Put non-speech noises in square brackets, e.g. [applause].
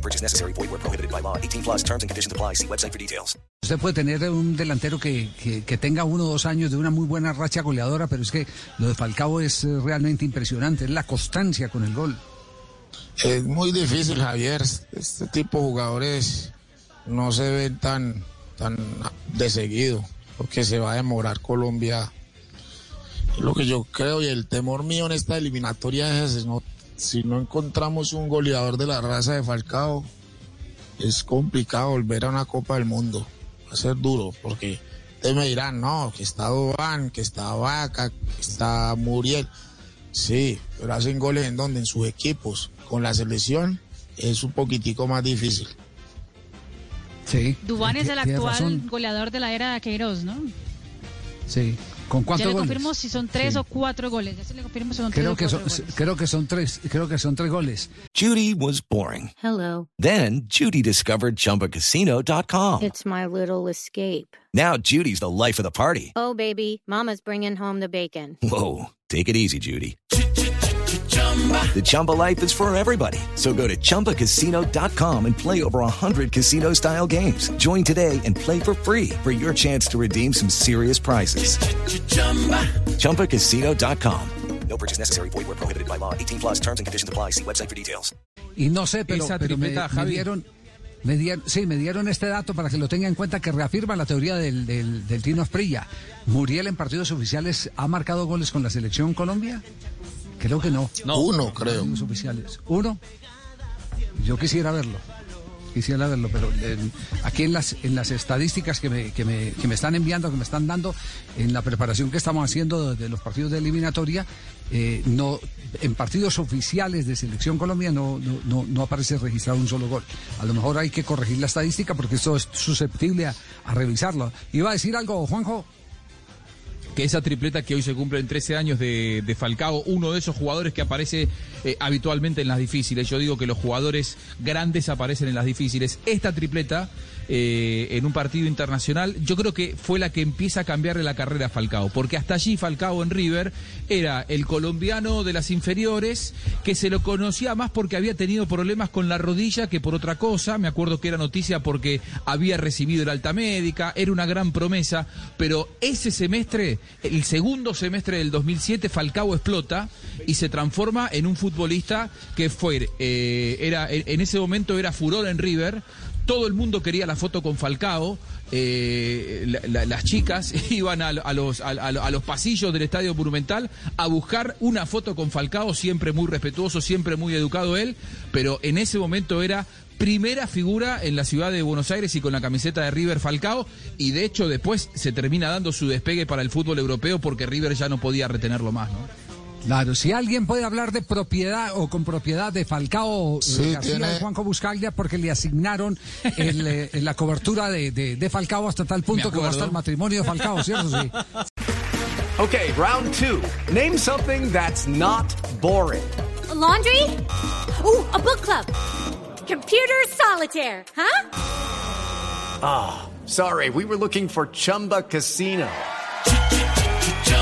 No purchase necessary. Void where prohibited by law. 18 plus terms and conditions apply. See website for details. Usted puede tener un delantero que, que, que tenga uno o dos años de una muy buena racha goleadora, pero es que lo de Falcao es eh, realmente impresionante, es la constancia con el gol. Es muy difícil, Javier. Este tipo de jugadores no se ven tan, tan de seguido, porque se va a demorar Colombia. Lo que yo creo y el temor mío en esta eliminatoria es ese, no, si no encontramos un goleador de la raza de Falcao, es complicado volver a una Copa del Mundo. Va a ser duro, porque ustedes me dirán, no, que está Dován, que está Vaca, que está Muriel. Sí, pero hacen goles en donde, en sus equipos. Con la selección es un poquitico más difícil. Sí. Dubán es el actual goleador de la era de Queiroz, ¿no? Sí. ¿Con Ya cuántos le goles? confirmo si son tres Sí. o cuatro goles. Ya se le confirmo si son tres Creo o que cuatro son, goles. creo que son tres, creo que son tres goles. Judy was boring. Hello. Then Judy discovered ChumbaCasino.com. It's my little escape. Now Judy's the life of the party. Oh, baby, Mama's bringing home the bacon. Whoa, take it easy, Judy. The Chumba life is for everybody. So go to ChumbaCasino.com and play over 100 casino style games. Join today and play for free for your chance to redeem some serious prizes. ChumbaCasino.com. No purchase necessary. Void where prohibited by law. 18 plus terms and conditions apply. See website for details. Y no sé, pero, Esa pero me, dieron, me dieron, sí, me dieron este dato para que lo tenga en cuenta que reafirma la teoría del, del, del Tino Asprilla. ¿Muriel en partidos oficiales ha marcado goles con la selección Colombia? Creo que no. Uno, creo. Oficiales. ¿Uno? Yo quisiera verlo. Quisiera verlo, pero eh, aquí en las, en las estadísticas que me, que, me, que me están enviando, que me están dando, en la preparación que estamos haciendo de, de los partidos de eliminatoria, eh, no, en partidos oficiales de Selección Colombia no, no, no, no aparece registrado un solo gol. A lo mejor hay que corregir la estadística porque esto es susceptible a, a revisarlo. ¿Iba a decir algo, Juanjo? Que esa tripleta que hoy se cumple en 13 años de, de Falcao, uno de esos jugadores que aparece eh, habitualmente en las difíciles. Yo digo que los jugadores grandes aparecen en las difíciles. Esta tripleta eh, en un partido internacional, yo creo que fue la que empieza a cambiarle la carrera a Falcao, porque hasta allí Falcao en River era el colombiano de las inferiores que se lo conocía más porque había tenido problemas con la rodilla que por otra cosa. Me acuerdo que era noticia porque había recibido el alta médica, era una gran promesa, pero ese semestre, el segundo semestre del 2007, Falcao explota y se transforma en un futbolista que fue, eh, era, en en ese momento era furor en River. Todo el mundo quería la foto con Falcao. eh, la- la- las chicas [laughs] iban a, los, pasillos del Estadio Monumental a buscar una foto con Falcao, siempre muy respetuoso, siempre muy educado él, pero en ese momento era primera figura en la ciudad de Buenos Aires y con la camiseta de River Falcao y de hecho después se termina dando su despegue para el fútbol europeo porque River ya no podía retenerlo más. Claro, si alguien puede hablar de propiedad o con propiedad de Falcao eh, Sí, García tiene- de Juanjo Buscaglia porque le asignaron el, eh, [laughs] la cobertura de, de- de Falcao hasta tal punto que va hasta el matrimonio de Falcao, ¿cierto? Sí. Okay, round two. Name something that's not boring. A laundry? Ooh, a book club. Computer solitaire, huh? Sorry, we were looking for Chumba Casino.